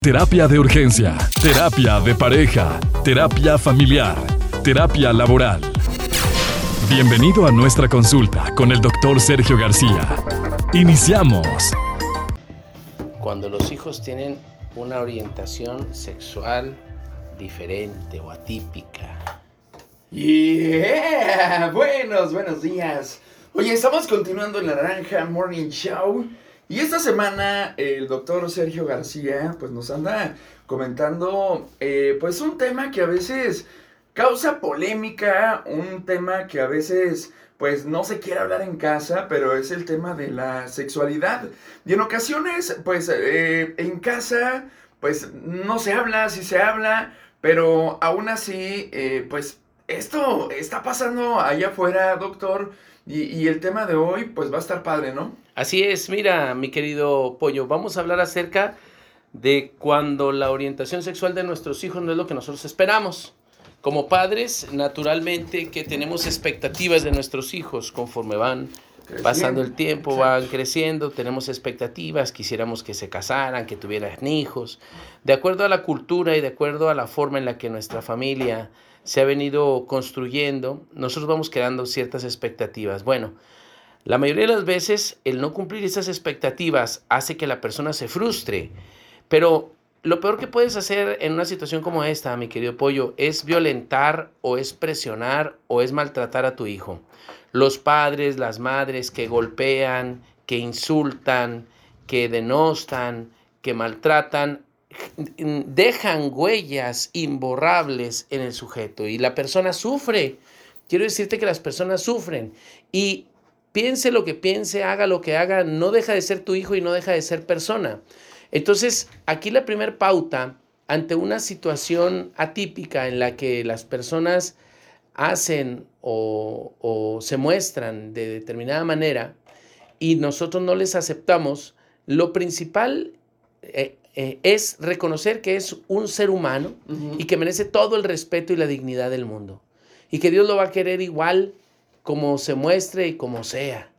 Terapia de urgencia, terapia de pareja, terapia familiar, terapia laboral. Bienvenido a nuestra consulta con el doctor Sergio García. Iniciamos. Cuando los hijos tienen una orientación sexual diferente o atípica. Yeah, buenos, buenos días. Oye, estamos continuando en la Naranja Morning Show. Y esta semana el doctor Sergio García pues nos anda comentando eh, pues un tema que a veces causa polémica, un tema que a veces pues no se quiere hablar en casa, pero es el tema de la sexualidad. Y en ocasiones pues eh, en casa pues no se habla, sí se habla, pero aún así eh, pues esto está pasando allá afuera, doctor. Y, y, el tema de hoy, pues va a estar padre, ¿no? Así es, mira, mi querido Pollo, vamos a hablar acerca de cuando la orientación sexual de nuestros hijos no es lo que nosotros esperamos. Como padres, naturalmente que tenemos expectativas de nuestros hijos conforme van creciendo. pasando el tiempo, Exacto. van creciendo, tenemos expectativas, quisiéramos que se casaran, que tuvieran hijos. De acuerdo a la cultura y de acuerdo a la forma en la que nuestra familia se ha venido construyendo, nosotros vamos creando ciertas expectativas. Bueno, la mayoría de las veces el no cumplir esas expectativas hace que la persona se frustre, pero lo peor que puedes hacer en una situación como esta, mi querido pollo, es violentar o es presionar o es maltratar a tu hijo. Los padres, las madres que golpean, que insultan, que denostan, que maltratan, dejan huellas imborrables en el sujeto y la persona sufre. Quiero decirte que las personas sufren y piense lo que piense, haga lo que haga, no deja de ser tu hijo y no deja de ser persona. Entonces, aquí la primera pauta ante una situación atípica en la que las personas hacen o, o se muestran de determinada manera y nosotros no les aceptamos, lo principal eh, eh, es reconocer que es un ser humano uh -huh. y que merece todo el respeto y la dignidad del mundo. Y que Dios lo va a querer igual como se muestre y como sea.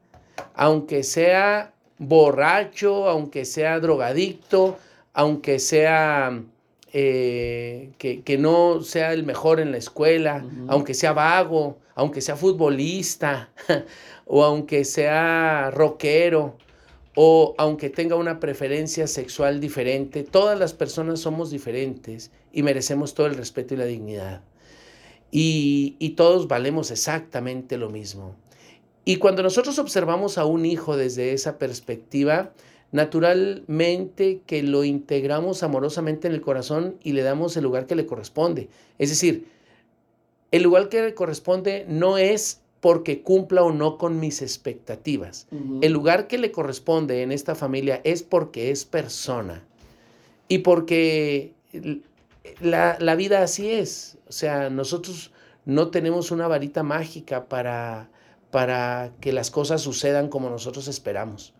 Aunque sea borracho, aunque sea drogadicto, aunque sea eh, que, que, no sea el mejor en la escuela, uh -huh. aunque sea vago, aunque sea futbolista, o aunque sea rockero, o aunque tenga una preferencia sexual diferente, todas las personas somos diferentes y merecemos todo el respeto y la dignidad. Y, y, todos valemos exactamente lo mismo. Y cuando nosotros observamos a un hijo desde esa perspectiva, naturalmente que lo integramos amorosamente en el corazón y le damos el lugar que le corresponde. Es decir, el lugar que le corresponde no es porque cumpla o no con mis expectativas. Uh -huh. El lugar que le corresponde en esta familia es porque es persona y porque la, la, vida así es. O sea, nosotros no tenemos una varita mágica para, para que las cosas sucedan como nosotros esperamos.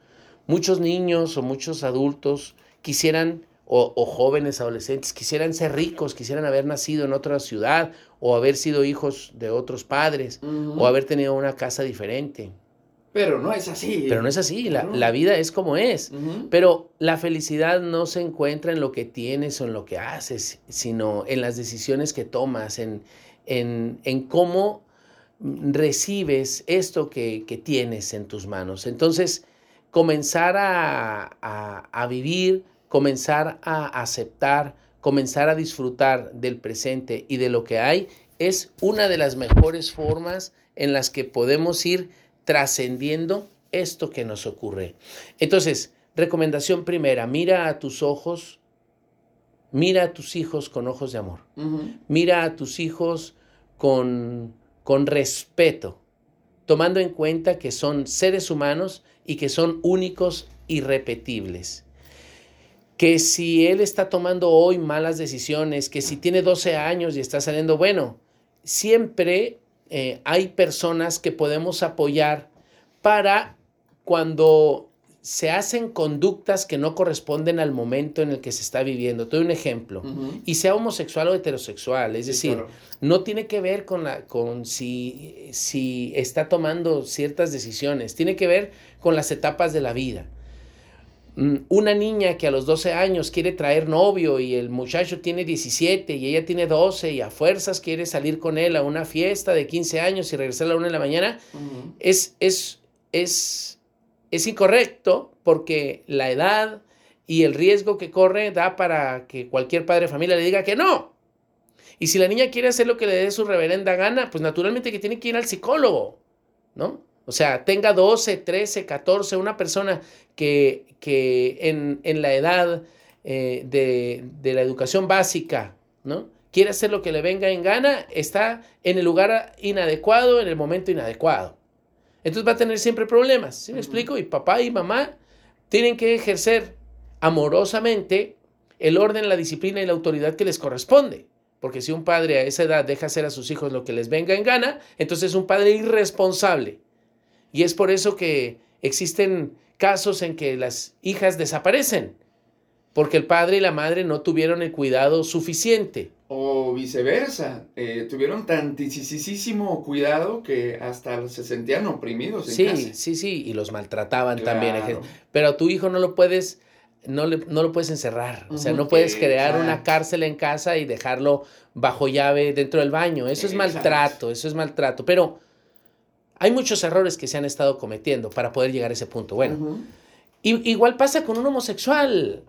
Muchos niños o muchos adultos quisieran o, o, jóvenes, adolescentes, quisieran ser ricos, quisieran haber nacido en otra ciudad o haber sido hijos de otros padres uh -huh. o haber tenido una casa diferente. Pero no es así. Pero no es así, la, la vida es como es. Uh -huh. Pero la felicidad no se encuentra en lo que tienes o en lo que haces, sino en las decisiones que tomas, en, en, en cómo recibes esto que, que, tienes en tus manos. Entonces, comenzar a, a, a vivir comenzar a aceptar, comenzar a disfrutar del presente y de lo que hay, es una de las mejores formas en las que podemos ir trascendiendo esto que nos ocurre. Entonces, recomendación primera, mira a tus ojos, mira a tus hijos con ojos de amor, uh -huh. mira a tus hijos con, con respeto, tomando en cuenta que son seres humanos y que son únicos, irrepetibles que si él está tomando hoy malas decisiones, que si tiene 12 años y está saliendo, bueno, siempre eh, hay personas que podemos apoyar para cuando se hacen conductas que no corresponden al momento en el que se está viviendo. Te doy un ejemplo. Uh -huh. Y sea homosexual o heterosexual. Es sí, decir, claro. no tiene que ver con, la, con si, si está tomando ciertas decisiones. Tiene que ver con las etapas de la vida una niña que a los 12 años quiere traer novio y el muchacho tiene 17 y ella tiene 12 y a fuerzas quiere salir con él a una fiesta de 15 años y regresar a la una de la mañana, es, es, es, es incorrecto porque la edad y el riesgo que corre da para que cualquier padre de familia le diga que no. Y si la niña quiere hacer lo que le dé su reverenda gana, pues naturalmente que tiene que ir al psicólogo, ¿no? O sea, tenga 12, 13, 14, una persona que, que en, la edad eh, de, de, la educación básica, ¿no? Quiere hacer lo que le venga en gana, está en el lugar inadecuado, en el momento inadecuado. Entonces va a tener siempre problemas, ¿sí me explico? Y papá y mamá tienen que ejercer amorosamente el orden, la disciplina y la autoridad que les corresponde. Porque si un padre a esa edad deja hacer a sus hijos lo que les venga en gana, entonces es un padre irresponsable. Y es por eso que existen casos en que las hijas desaparecen, porque el padre y la madre no tuvieron el cuidado suficiente. O viceversa, eh, tuvieron tantísimo cuidado que hasta se sentían oprimidos en sí, casa. Sí, sí, y los maltrataban también. Pero a tu hijo no lo puedes no, no lo puedes encerrar. O sea, no puedes crear una cárcel en casa y dejarlo bajo llave dentro del baño. Eso es maltrato, eso es maltrato. Pero hay muchos errores que se han estado cometiendo para poder llegar a ese punto. Bueno, igual pasa con un homosexual,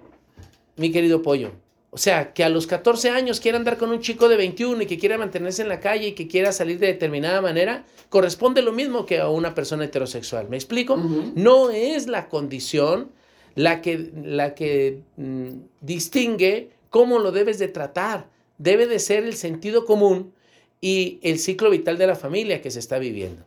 mi querido pollo. O sea, que a los 14 años quiera andar con un chico de 21 y que quiera mantenerse en la calle y que quiera salir de determinada manera, corresponde lo mismo que a una persona heterosexual. ¿Me explico? No es la condición la que, la que mm, distingue cómo lo debes de tratar. Debe de ser el sentido común y el ciclo vital de la familia que se está viviendo.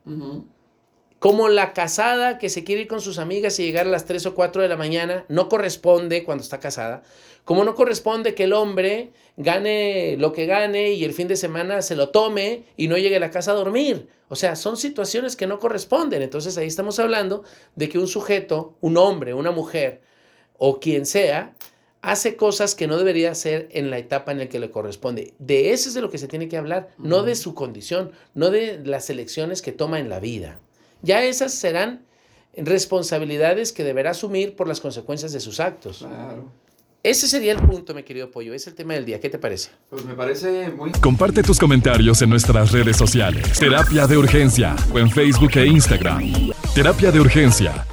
Como la casada que se quiere ir con sus amigas y llegar a las 3 o 4 de la mañana, no corresponde cuando está casada. Como no corresponde que el hombre gane lo que gane y el fin de semana se lo tome y no llegue a la casa a dormir. O sea, son situaciones que no corresponden. Entonces ahí estamos hablando de que un sujeto, un hombre, una mujer o quien sea, hace cosas que no debería hacer en la etapa en la que le corresponde. De eso es de lo que se tiene que hablar, no de su condición, no de las elecciones que toma en la vida. Ya esas serán responsabilidades que deberá asumir por las consecuencias de sus actos. Claro. Ese sería el punto, mi querido Pollo. Es el tema del día. ¿Qué te parece? Pues me parece muy... Comparte tus comentarios en nuestras redes sociales. Terapia de Urgencia o en Facebook e Instagram. Terapia de Urgencia